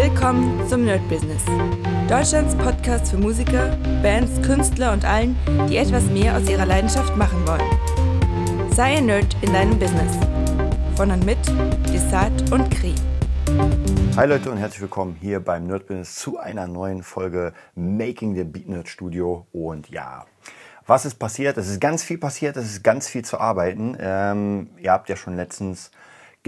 Willkommen zum Nerd Business. Deutschlands Podcast für Musiker, Bands, Künstler und allen, die etwas mehr aus ihrer Leidenschaft machen wollen. Sei ein Nerd in deinem Business. Von und mit Desart und Kri. Hi Leute und herzlich willkommen hier beim Nerd Business zu einer neuen Folge Making the Beat Nerd Studio. Und ja, was ist passiert? Es ist ganz viel passiert, es ist ganz viel zu arbeiten. Ähm, ihr habt ja schon letztens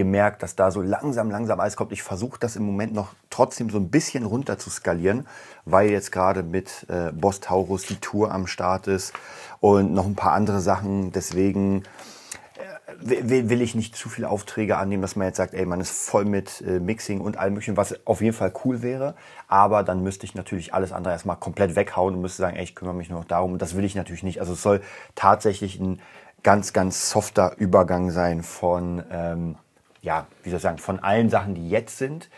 gemerkt, dass da so langsam, langsam alles kommt. Ich versuche das im Moment noch trotzdem so ein bisschen runter zu skalieren, weil jetzt gerade mit äh, Boss Taurus die Tour am Start ist und noch ein paar andere Sachen. Deswegen will, will ich nicht zu viele Aufträge annehmen, dass man jetzt sagt, ey, man ist voll mit äh, Mixing und allem möglichen, was auf jeden Fall cool wäre. Aber dann müsste ich natürlich alles andere erstmal komplett weghauen und müsste sagen, ey, ich kümmere mich nur noch darum. Und das will ich natürlich nicht. Also es soll tatsächlich ein ganz, ganz softer Übergang sein von, ähm, ja, wie soll ich sagen, von allen Sachen, die jetzt sind,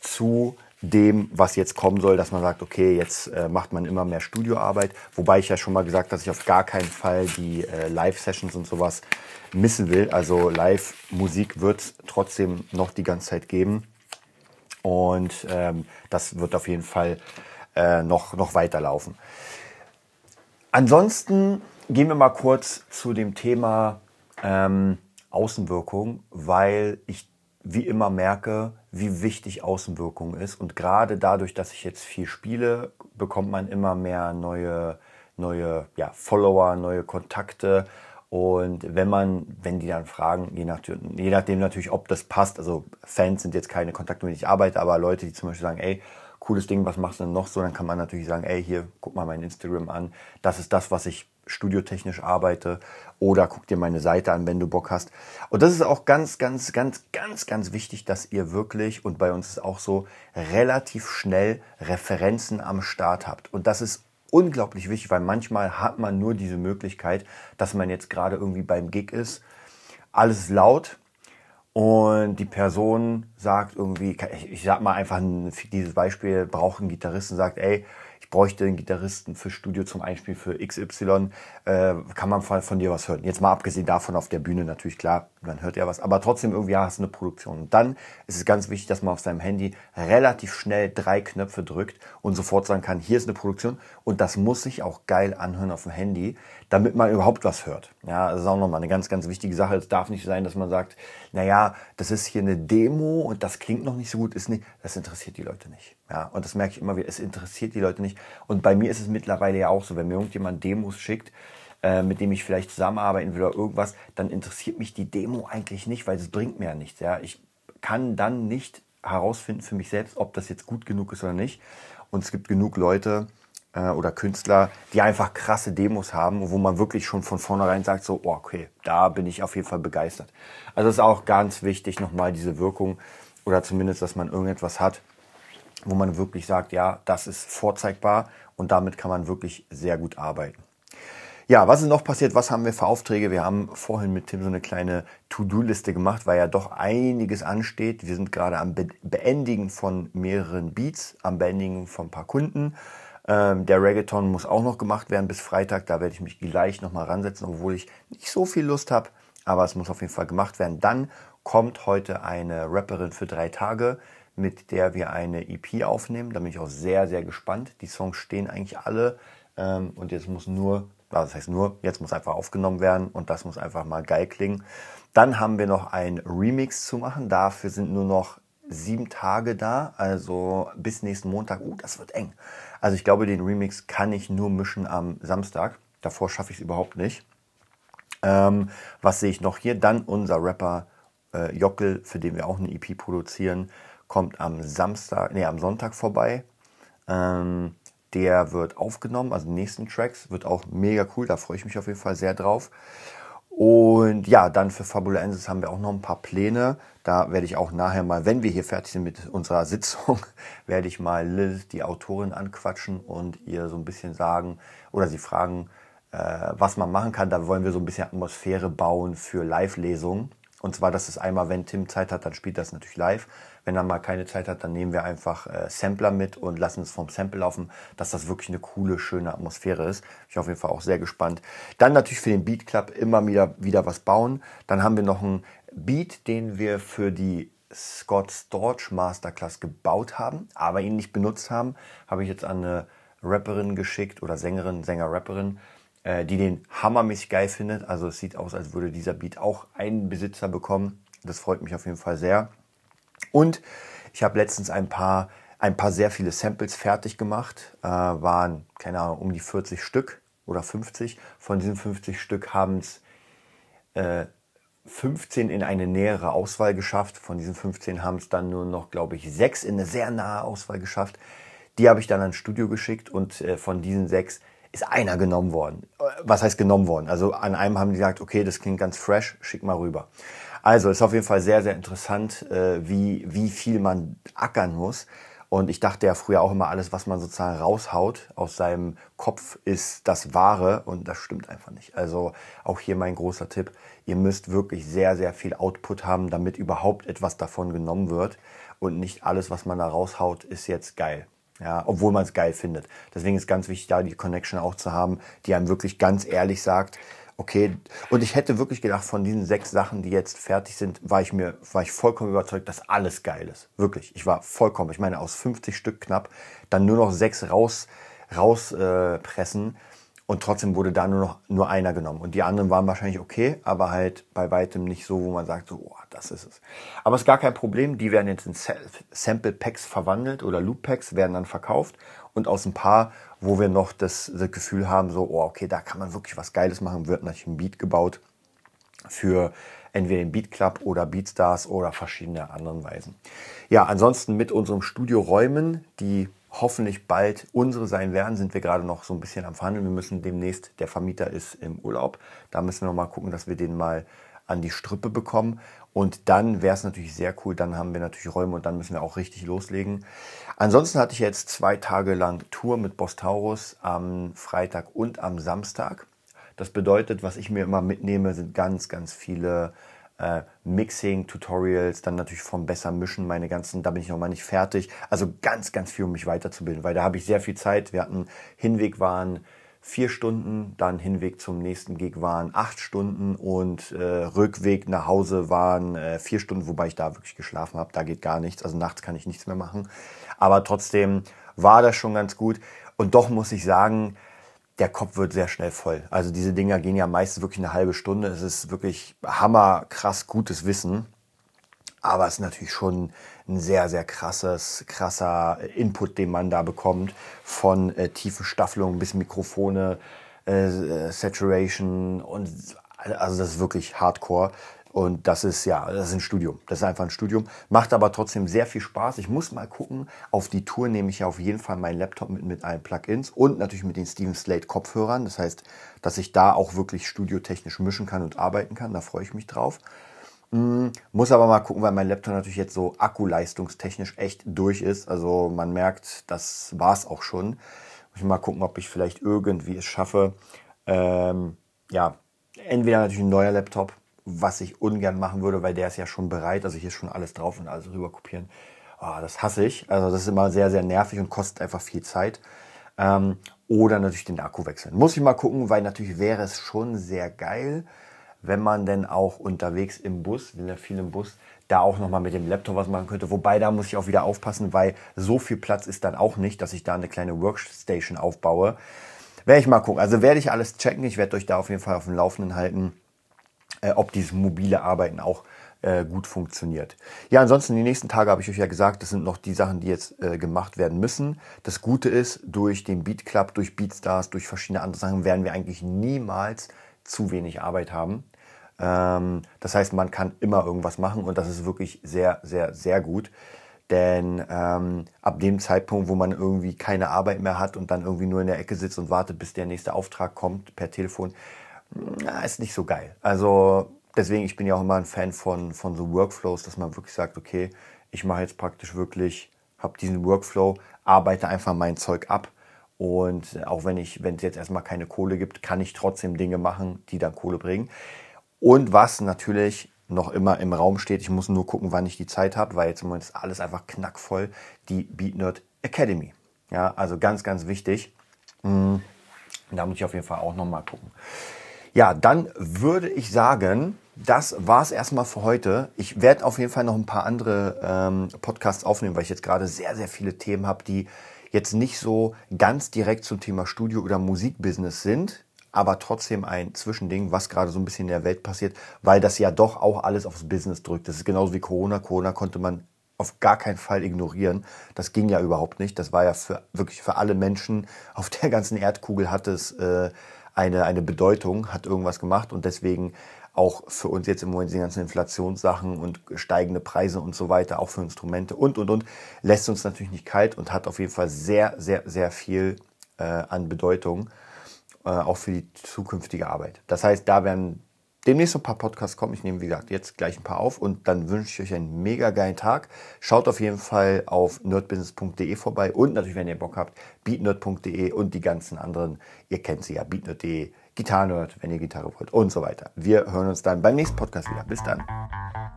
zu dem, was jetzt kommen soll, dass man sagt, okay, jetzt äh, macht man immer mehr Studioarbeit. Wobei ich ja schon mal gesagt, dass ich auf gar keinen Fall die äh, Live-Sessions und sowas missen will. Also Live-Musik wird es trotzdem noch die ganze Zeit geben. Und ähm, das wird auf jeden Fall äh, noch, noch weiterlaufen. Ansonsten gehen wir mal kurz zu dem Thema ähm, Außenwirkung, weil ich wie immer merke, wie wichtig Außenwirkung ist. Und gerade dadurch, dass ich jetzt viel spiele, bekommt man immer mehr neue, neue ja, Follower, neue Kontakte. Und wenn man, wenn die dann fragen, je, nach, je nachdem natürlich, ob das passt, also Fans sind jetzt keine Kontakte, mit denen ich arbeite, aber Leute, die zum Beispiel sagen, ey, cooles Ding, was machst du denn noch so? Dann kann man natürlich sagen, ey, hier, guck mal mein Instagram an. Das ist das, was ich studiotechnisch arbeite. Oder guck dir meine Seite an, wenn du Bock hast. Und das ist auch ganz, ganz, ganz, ganz, ganz wichtig, dass ihr wirklich, und bei uns ist auch so, relativ schnell Referenzen am Start habt. Und das ist unglaublich wichtig, weil manchmal hat man nur diese Möglichkeit, dass man jetzt gerade irgendwie beim Gig ist. Alles laut, und die Person sagt irgendwie, ich sag mal einfach ein fiktives Beispiel, braucht einen Gitarristen, sagt, ey, ich bräuchte einen Gitarristen für Studio zum Einspiel für XY, äh, kann man von, dir was hören. Jetzt mal abgesehen davon auf der Bühne natürlich, klar, man hört ja was, aber trotzdem irgendwie ja, hast du eine Produktion. Und dann ist es ganz wichtig, dass man auf seinem Handy relativ schnell drei Knöpfe drückt und sofort sagen kann, hier ist eine Produktion und das muss sich auch geil anhören auf dem Handy, damit man überhaupt was hört. Ja, das ist auch nochmal eine ganz, ganz wichtige Sache. Es darf nicht sein, dass man sagt, naja, das ist hier eine Demo und das klingt noch nicht so gut, ist nicht, das interessiert die Leute nicht. Ja, und das merke ich immer wieder, es interessiert die Leute nicht. Und bei mir ist es mittlerweile ja auch so, wenn mir irgendjemand Demos schickt, äh, mit dem ich vielleicht zusammenarbeiten will oder irgendwas, dann interessiert mich die Demo eigentlich nicht, weil es bringt mir ja nichts. Ja, ich kann dann nicht herausfinden für mich selbst, ob das jetzt gut genug ist oder nicht. Und es gibt genug Leute, äh, oder Künstler, die einfach krasse Demos haben, wo man wirklich schon von vornherein sagt, so, oh, okay, da bin ich auf jeden Fall begeistert. Also es ist auch ganz wichtig, nochmal diese Wirkung oder zumindest, dass man irgendetwas hat, wo man wirklich sagt, ja, das ist vorzeigbar und damit kann man wirklich sehr gut arbeiten. Ja, was ist noch passiert? Was haben wir für Aufträge? Wir haben vorhin mit Tim so eine kleine To-Do-Liste gemacht, weil ja doch einiges ansteht. Wir sind gerade am Beendigen von mehreren Beats, am Beendigen von ein paar Kunden. Ähm, der Reggaeton muss auch noch gemacht werden bis Freitag. Da werde ich mich gleich nochmal ransetzen, obwohl ich nicht so viel Lust habe. Aber es muss auf jeden Fall gemacht werden. Dann kommt heute eine Rapperin für drei Tage, mit der wir eine EP aufnehmen. Da bin ich auch sehr, sehr gespannt. Die Songs stehen eigentlich alle. Ähm, und jetzt muss nur, das heißt nur, jetzt muss einfach aufgenommen werden und das muss einfach mal geil klingen. Dann haben wir noch ein Remix zu machen. Dafür sind nur noch sieben Tage da, also bis nächsten Montag. Uh, das wird eng. Also ich glaube, den Remix kann ich nur mischen am Samstag. Davor schaffe ich es überhaupt nicht. Ähm, was sehe ich noch hier? Dann unser Rapper äh, Jockel, für den wir auch eine EP produzieren, kommt am Samstag, nee, am Sonntag vorbei. Ähm, der wird aufgenommen, also nächsten Tracks, wird auch mega cool, da freue ich mich auf jeden Fall sehr drauf. Und ja, dann für Fabulensis haben wir auch noch ein paar Pläne. Da werde ich auch nachher mal, wenn wir hier fertig sind mit unserer Sitzung, werde ich mal Liz, die Autorin, anquatschen und ihr so ein bisschen sagen oder sie fragen, äh, was man machen kann. Da wollen wir so ein bisschen Atmosphäre bauen für Live-Lesungen. Und zwar, dass es einmal, wenn Tim Zeit hat, dann spielt das natürlich live. Wenn er mal keine Zeit hat, dann nehmen wir einfach äh, Sampler mit und lassen es vom Sample laufen, dass das wirklich eine coole, schöne Atmosphäre ist. Ich bin auf jeden Fall auch sehr gespannt. Dann natürlich für den Beat Club immer wieder, wieder was bauen. Dann haben wir noch einen Beat, den wir für die Scott Storch Masterclass gebaut haben, aber ihn nicht benutzt haben, habe ich jetzt an eine Rapperin geschickt oder Sängerin, Sänger, Rapperin, äh, die den hammermäßig geil findet. Also es sieht aus, als würde dieser Beat auch einen Besitzer bekommen. Das freut mich auf jeden Fall sehr. Und ich habe letztens ein paar, ein paar sehr viele Samples fertig gemacht. Äh, waren, keine Ahnung, um die 40 Stück oder 50. Von diesen 50 Stück haben es äh, 15 in eine nähere Auswahl geschafft. Von diesen 15 haben es dann nur noch, glaube ich, sechs in eine sehr nahe Auswahl geschafft. Die habe ich dann ans Studio geschickt und äh, von diesen sechs ist einer genommen worden. Äh, was heißt genommen worden? Also an einem haben die gesagt, okay, das klingt ganz fresh, schick mal rüber. Also ist auf jeden Fall sehr, sehr interessant, äh, wie, wie viel man ackern muss. Und ich dachte ja früher auch immer, alles, was man sozusagen raushaut aus seinem Kopf, ist das Wahre. Und das stimmt einfach nicht. Also auch hier mein großer Tipp. Ihr müsst wirklich sehr, sehr viel Output haben, damit überhaupt etwas davon genommen wird. Und nicht alles, was man da raushaut, ist jetzt geil. Ja, obwohl man es geil findet. Deswegen ist ganz wichtig, da die Connection auch zu haben, die einem wirklich ganz ehrlich sagt, okay, und ich hätte wirklich gedacht, von diesen sechs Sachen, die jetzt fertig sind, war ich mir, war ich vollkommen überzeugt, dass alles geil ist. Wirklich. Ich war vollkommen. Ich meine, aus 50 Stück knapp, dann nur noch sechs raus, rauspressen. Äh, und trotzdem wurde da nur noch nur einer genommen. Und die anderen waren wahrscheinlich okay, aber halt bei weitem nicht so, wo man sagt, so, oh, das ist es. Aber es ist gar kein Problem. Die werden jetzt in Sample Packs verwandelt oder Loop Packs werden dann verkauft. Und aus ein paar, wo wir noch das, das Gefühl haben, so, oh, okay, da kann man wirklich was Geiles machen, wird natürlich ein Beat gebaut für entweder den Beat Club oder Beatstars oder verschiedene anderen Weisen. Ja, ansonsten mit unserem Studio Räumen, die hoffentlich bald unsere sein werden, sind wir gerade noch so ein bisschen am Verhandeln. Wir müssen demnächst, der Vermieter ist im Urlaub, da müssen wir mal gucken, dass wir den mal an die Strippe bekommen. Und dann wäre es natürlich sehr cool, dann haben wir natürlich Räume und dann müssen wir auch richtig loslegen. Ansonsten hatte ich jetzt zwei Tage lang Tour mit Boss Taurus am Freitag und am Samstag. Das bedeutet, was ich mir immer mitnehme, sind ganz, ganz viele äh, Mixing-Tutorials, dann natürlich vom besser mischen, meine ganzen, da bin ich noch mal nicht fertig. Also ganz, ganz viel, um mich weiterzubilden, weil da habe ich sehr viel Zeit. Wir hatten Hinweg waren vier Stunden, dann Hinweg zum nächsten Gig waren acht Stunden und äh, Rückweg nach Hause waren äh, vier Stunden, wobei ich da wirklich geschlafen habe. Da geht gar nichts. Also nachts kann ich nichts mehr machen. Aber trotzdem war das schon ganz gut. Und doch muss ich sagen, der Kopf wird sehr schnell voll. Also diese Dinger gehen ja meistens wirklich eine halbe Stunde. Es ist wirklich hammer krass gutes Wissen. Aber es ist natürlich schon ein sehr, sehr krasses, krasser Input, den man da bekommt. Von äh, tiefe Staffelung bis Mikrofone, äh, Saturation und also das ist wirklich hardcore. Und das ist ja, das ist ein Studium. Das ist einfach ein Studium. Macht aber trotzdem sehr viel Spaß. Ich muss mal gucken. Auf die Tour nehme ich ja auf jeden Fall meinen Laptop mit, mit allen Plugins und natürlich mit den Steven Slate Kopfhörern. Das heißt, dass ich da auch wirklich studiotechnisch mischen kann und arbeiten kann. Da freue ich mich drauf. Mm, muss aber mal gucken, weil mein Laptop natürlich jetzt so akkuleistungstechnisch echt durch ist. Also man merkt, das war es auch schon. Muss ich mal gucken, ob ich vielleicht irgendwie es schaffe. Ähm, ja, entweder natürlich ein neuer Laptop was ich ungern machen würde, weil der ist ja schon bereit. Also hier ist schon alles drauf und alles rüber kopieren. Oh, das hasse ich. Also das ist immer sehr, sehr nervig und kostet einfach viel Zeit. Ähm, oder natürlich den Akku wechseln. Muss ich mal gucken, weil natürlich wäre es schon sehr geil, wenn man denn auch unterwegs im Bus, wenn ja viel im Bus, da auch nochmal mit dem Laptop was machen könnte. Wobei da muss ich auch wieder aufpassen, weil so viel Platz ist dann auch nicht, dass ich da eine kleine Workstation aufbaue. Werde ich mal gucken. Also werde ich alles checken. Ich werde euch da auf jeden Fall auf dem Laufenden halten äh, ob dieses mobile Arbeiten auch äh, gut funktioniert. Ja, ansonsten die nächsten Tage habe ich euch ja gesagt, das sind noch die Sachen, die jetzt äh, gemacht werden müssen. Das Gute ist, durch den Beat Club, durch Beatstars, durch verschiedene andere Sachen werden wir eigentlich niemals zu wenig Arbeit haben. Ähm, das heißt, man kann immer irgendwas machen und das ist wirklich sehr, sehr, sehr gut. Denn ähm, ab dem Zeitpunkt, wo man irgendwie keine Arbeit mehr hat und dann irgendwie nur in der Ecke sitzt und wartet, bis der nächste Auftrag kommt per Telefon, na, ist nicht so geil. Also deswegen, ich bin ja auch immer ein Fan von, von so Workflows, dass man wirklich sagt, okay, ich mache jetzt praktisch wirklich, habe diesen Workflow, arbeite einfach mein Zeug ab. Und auch wenn es jetzt erstmal keine Kohle gibt, kann ich trotzdem Dinge machen, die dann Kohle bringen. Und was natürlich noch immer im Raum steht, ich muss nur gucken, wann ich die Zeit habe, weil jetzt im Moment ist alles einfach knackvoll, die BeatNerd Academy. Ja, also ganz, ganz wichtig. Hm, da muss ich auf jeden Fall auch nochmal gucken. Ja, dann würde ich sagen, das war es erstmal für heute. Ich werde auf jeden Fall noch ein paar andere ähm, Podcasts aufnehmen, weil ich jetzt gerade sehr, sehr viele Themen habe, die jetzt nicht so ganz direkt zum Thema Studio oder Musikbusiness sind, aber trotzdem ein Zwischending, was gerade so ein bisschen in der Welt passiert, weil das ja doch auch alles aufs Business drückt. Das ist genauso wie Corona. Corona konnte man auf gar keinen Fall ignorieren. Das ging ja überhaupt nicht. Das war ja für wirklich für alle Menschen auf der ganzen Erdkugel hat es äh, eine, eine Bedeutung, hat irgendwas gemacht und deswegen auch für uns jetzt im Moment die ganzen Inflationssachen und steigende Preise und so weiter, auch für Instrumente und, und, und, lässt uns natürlich nicht kalt und hat auf jeden Fall sehr, sehr, sehr viel äh, an Bedeutung, äh, auch für die zukünftige Arbeit. Das heißt, da werden demnächst ein paar Podcasts kommen. Ich nehme, wie gesagt, jetzt gleich ein paar auf und dann wünsche ich euch einen mega geilen Tag. Schaut auf jeden Fall auf nerdbusiness.de vorbei und natürlich, wenn ihr Bock habt, beatnerd.de und die ganzen anderen. Ihr kennt sie ja, beatnerd.de, Gitarrenerd, wenn ihr Gitarre wollt und so weiter. Wir hören uns dann beim nächsten Podcast wieder. Bis dann.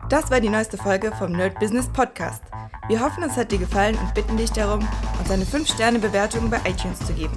Das war die neueste Folge vom Nerd Business Podcast. Wir hoffen, es hat dir gefallen und bitten dich darum, uns eine 5-Sterne-Bewertung bei iTunes zu geben.